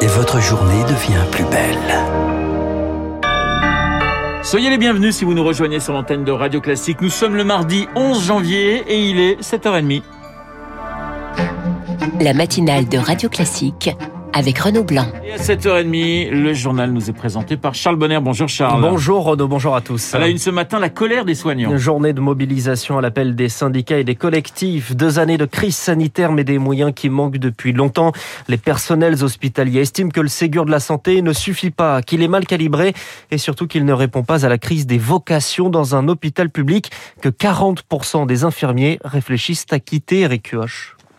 Et votre journée devient plus belle. Soyez les bienvenus si vous nous rejoignez sur l'antenne de Radio Classique. Nous sommes le mardi 11 janvier et il est 7h30. La matinale de Radio Classique avec Renaud Blanc. Et à 7h30, le journal nous est présenté par Charles Bonner. Bonjour Charles. Bonjour Renaud, bonjour à tous. À la une ce matin, la colère des soignants. Une journée de mobilisation à l'appel des syndicats et des collectifs. Deux années de crise sanitaire, mais des moyens qui manquent depuis longtemps. Les personnels hospitaliers estiment que le Ségur de la santé ne suffit pas, qu'il est mal calibré et surtout qu'il ne répond pas à la crise des vocations dans un hôpital public que 40% des infirmiers réfléchissent à quitter Eric.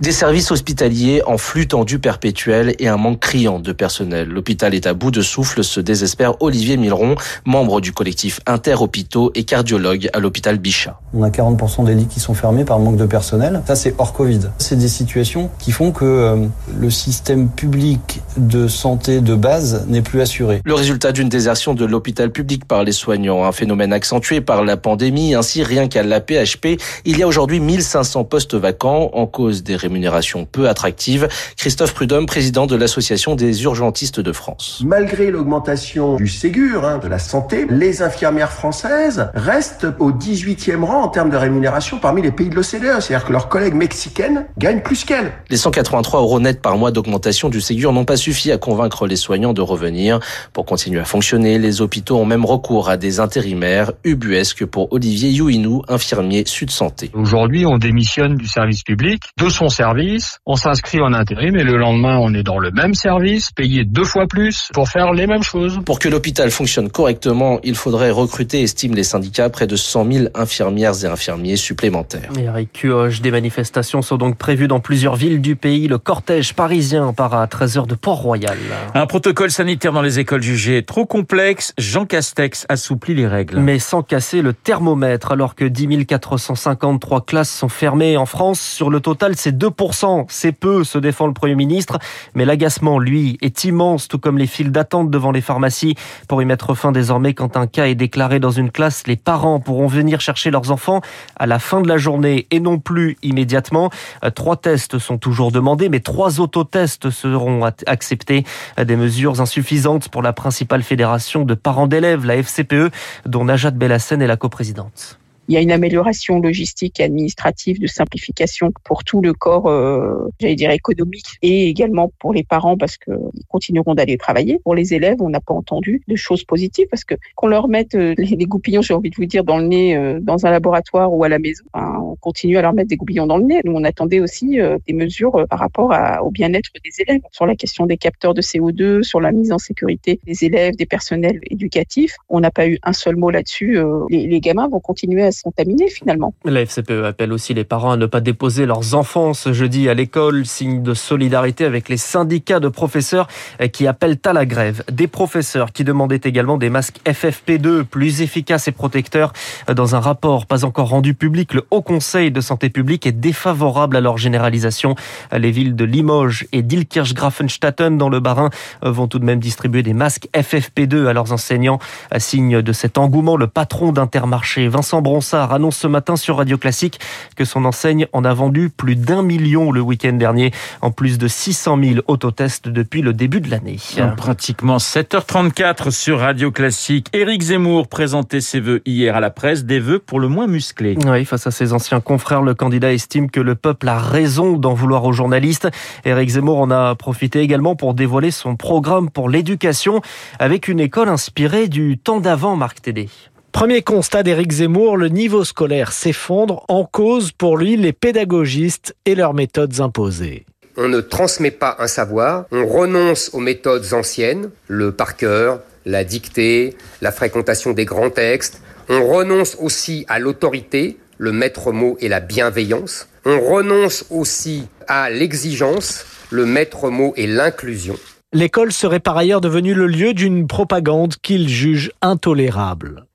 Des services hospitaliers en flux tendu perpétuel et un manque criant de personnel. L'hôpital est à bout de souffle, se désespère Olivier Milleron, membre du collectif Interhôpitaux et cardiologue à l'hôpital Bichat. On a 40% des lits qui sont fermés par manque de personnel. Ça, c'est hors Covid. C'est des situations qui font que euh, le système public de santé de base n'est plus assuré. Le résultat d'une désertion de l'hôpital public par les soignants, un phénomène accentué par la pandémie. Ainsi, rien qu'à l'APHP, il y a aujourd'hui 1500 postes vacants en cause des rémunération peu attractive. Christophe Prudhomme, président de l'Association des urgentistes de France. Malgré l'augmentation du Ségur, hein, de la santé, les infirmières françaises restent au 18e rang en termes de rémunération parmi les pays de l'OCDE. C'est-à-dire que leurs collègues mexicaines gagnent plus qu'elles. Les 183 euros nets par mois d'augmentation du Ségur n'ont pas suffi à convaincre les soignants de revenir. Pour continuer à fonctionner, les hôpitaux ont même recours à des intérimaires, ubuesques pour Olivier Youinou, infirmier Sud Santé. Aujourd'hui, on démissionne du service public de son service, on s'inscrit en intérim et le lendemain on est dans le même service, payé deux fois plus pour faire les mêmes choses. Pour que l'hôpital fonctionne correctement, il faudrait recruter, estiment les syndicats, près de 100 000 infirmières et infirmiers supplémentaires. Eric Cuoche, des manifestations sont donc prévues dans plusieurs villes du pays. Le cortège parisien part à 13h de Port-Royal. Un protocole sanitaire dans les écoles jugées trop complexe. Jean Castex assouplit les règles. Mais sans casser le thermomètre, alors que 10 453 classes sont fermées en France, sur le total, c'est 2 c'est peu, se défend le Premier ministre, mais l'agacement, lui, est immense, tout comme les files d'attente devant les pharmacies. Pour y mettre fin désormais, quand un cas est déclaré dans une classe, les parents pourront venir chercher leurs enfants à la fin de la journée et non plus immédiatement. Euh, trois tests sont toujours demandés, mais trois autotests seront acceptés. Euh, des mesures insuffisantes pour la principale fédération de parents d'élèves, la FCPE, dont Najat Bellassène est la coprésidente. Il y a une amélioration logistique et administrative de simplification pour tout le corps, euh, j'allais dire économique, et également pour les parents parce qu'ils continueront d'aller travailler. Pour les élèves, on n'a pas entendu de choses positives parce que qu'on leur mette euh, les, goupillons, j'ai envie de vous dire, dans le nez, euh, dans un laboratoire ou à la maison, on continue à leur mettre des goupillons dans le nez. Nous, on attendait aussi des mesures par rapport au bien-être des élèves sur la question des capteurs de CO2, sur la mise en sécurité des élèves, des personnels éducatifs. On n'a pas eu un seul mot là-dessus. Les gamins vont continuer à contaminés finalement. La FCPE appelle aussi les parents à ne pas déposer leurs enfants ce jeudi à l'école, signe de solidarité avec les syndicats de professeurs qui appellent à la grève. Des professeurs qui demandaient également des masques FFP2 plus efficaces et protecteurs. Dans un rapport pas encore rendu public, le Haut Conseil de santé publique est défavorable à leur généralisation. Les villes de Limoges et d'Ilkirch-Grafenstatten dans le Bas-Rhin vont tout de même distribuer des masques FFP2 à leurs enseignants. Signe de cet engouement, le patron d'Intermarché, Vincent Bronson, annonce ce matin sur Radio Classique que son enseigne en a vendu plus d'un million le week-end dernier, en plus de 600 000 autotests depuis le début de l'année. Pratiquement 7h34 sur Radio Classique. Éric Zemmour présentait ses vœux hier à la presse, des vœux pour le moins musclés. Oui, face à ses anciens confrères, le candidat estime que le peuple a raison d'en vouloir aux journalistes. Éric Zemmour en a profité également pour dévoiler son programme pour l'éducation avec une école inspirée du temps d'avant, Marc Tédé. Premier constat d'Éric Zemmour, le niveau scolaire s'effondre en cause pour lui les pédagogistes et leurs méthodes imposées. On ne transmet pas un savoir, on renonce aux méthodes anciennes, le par cœur, la dictée, la fréquentation des grands textes, on renonce aussi à l'autorité, le maître mot et la bienveillance, on renonce aussi à l'exigence, le maître mot et l'inclusion. L'école serait par ailleurs devenue le lieu d'une propagande qu'il juge intolérable.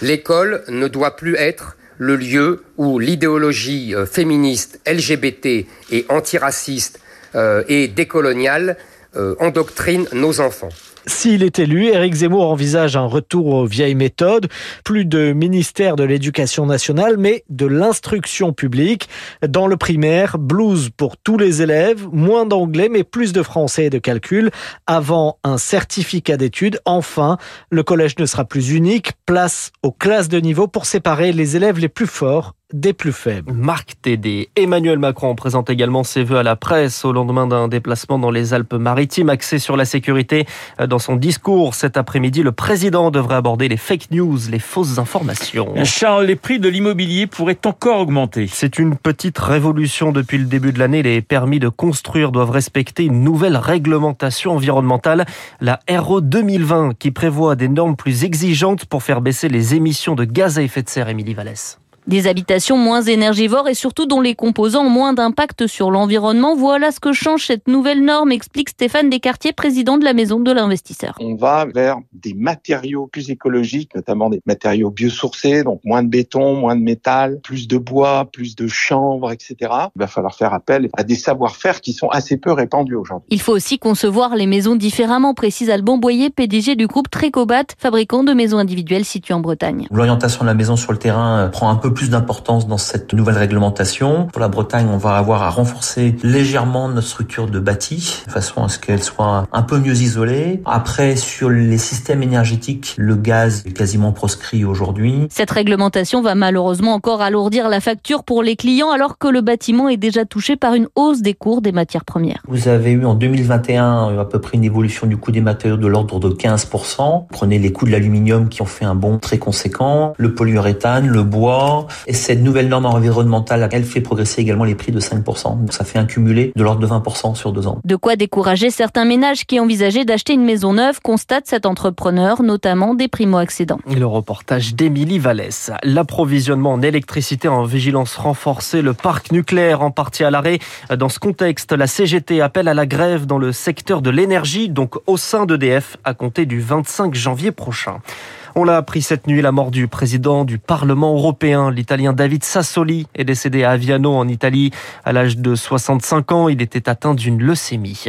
L'école ne doit plus être le lieu où l'idéologie euh, féministe, LGBT et antiraciste euh, et décoloniale euh, endoctrine nos enfants. S'il est élu, Éric Zemmour envisage un retour aux vieilles méthodes, plus de ministère de l'éducation nationale, mais de l'instruction publique. Dans le primaire, blues pour tous les élèves, moins d'anglais, mais plus de français et de calcul. Avant un certificat d'études, enfin, le collège ne sera plus unique. Place aux classes de niveau pour séparer les élèves les plus forts des plus faibles. Marc Tédé. Emmanuel Macron présente également ses vœux à la presse au lendemain d'un déplacement dans les Alpes-Maritimes axé sur la sécurité. Dans son discours cet après-midi, le président devrait aborder les fake news, les fausses informations. Charles, les prix de l'immobilier pourraient encore augmenter. C'est une petite révolution depuis le début de l'année. Les permis de construire doivent respecter une nouvelle réglementation environnementale, la RE 2020, qui prévoit des normes plus exigeantes pour faire baisser les émissions de gaz à effet de serre, Émilie Vallès. Des habitations moins énergivores et surtout dont les composants ont moins d'impact sur l'environnement. Voilà ce que change cette nouvelle norme, explique Stéphane Descartiers, président de la Maison de l'Investisseur. On va vers des matériaux plus écologiques, notamment des matériaux biosourcés, donc moins de béton, moins de métal, plus de bois, plus de chanvre, etc. Il va falloir faire appel à des savoir-faire qui sont assez peu répandus aujourd'hui. Il faut aussi concevoir les maisons différemment, précise Alban Boyer, PDG du groupe Trécobat, fabricant de maisons individuelles situées en Bretagne. L'orientation de la maison sur le terrain prend un peu plus d'importance dans cette nouvelle réglementation. Pour la Bretagne, on va avoir à renforcer légèrement notre structure de bâti, de façon à ce qu'elle soit un peu mieux isolée. Après, sur les systèmes énergétiques, le gaz est quasiment proscrit aujourd'hui. Cette réglementation va malheureusement encore alourdir la facture pour les clients alors que le bâtiment est déjà touché par une hausse des cours des matières premières. Vous avez eu en 2021 à peu près une évolution du coût des matériaux de l'ordre de 15%. Prenez les coûts de l'aluminium qui ont fait un bond très conséquent, le polyuréthane, le bois, et cette nouvelle norme environnementale, elle fait progresser également les prix de 5%. Donc ça fait un cumulé de l'ordre de 20% sur deux ans. De quoi décourager certains ménages qui envisageaient d'acheter une maison neuve, constate cet entrepreneur, notamment des primo-accédants. Le reportage d'Émilie Vallès. L'approvisionnement en électricité en vigilance renforcée, le parc nucléaire en partie à l'arrêt. Dans ce contexte, la CGT appelle à la grève dans le secteur de l'énergie, donc au sein d'EDF, à compter du 25 janvier prochain. On l'a appris cette nuit, la mort du président du Parlement européen, l'italien David Sassoli, est décédé à Aviano en Italie à l'âge de 65 ans. Il était atteint d'une leucémie.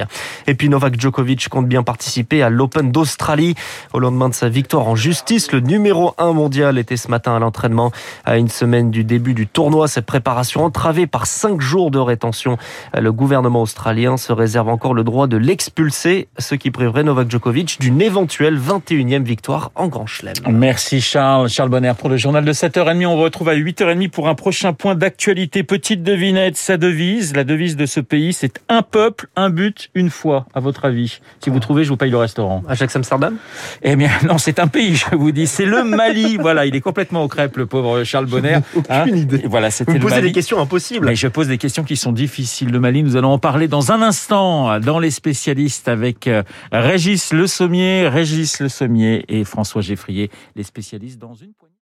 Et puis Novak Djokovic compte bien participer à l'Open d'Australie. Au lendemain de sa victoire en justice, le numéro 1 mondial était ce matin à l'entraînement. À une semaine du début du tournoi, cette préparation entravée par cinq jours de rétention. Le gouvernement australien se réserve encore le droit de l'expulser, ce qui priverait Novak Djokovic d'une éventuelle 21e victoire en Grand Chelem. Merci Charles. Charles Bonner pour le journal de 7h30. On vous retrouve à 8h30 pour un prochain point d'actualité. Petite devinette, sa devise, la devise de ce pays, c'est un peuple, un but, une fois, à votre avis. Si vous trouvez, je vous paye le restaurant. Ajax Amsterdam Eh bien, non, c'est un pays, je vous dis. C'est le Mali. voilà, il est complètement au crêpe, le pauvre Charles Bonner. Aucune hein idée. Et voilà, c'était vous posez des questions impossibles. Mais je pose des questions qui sont difficiles. Le Mali, nous allons en parler dans un instant dans les spécialistes avec euh, Régis Le Sommier, Régis Le Sommier et François Geffrier, les spécialistes dans une poignée.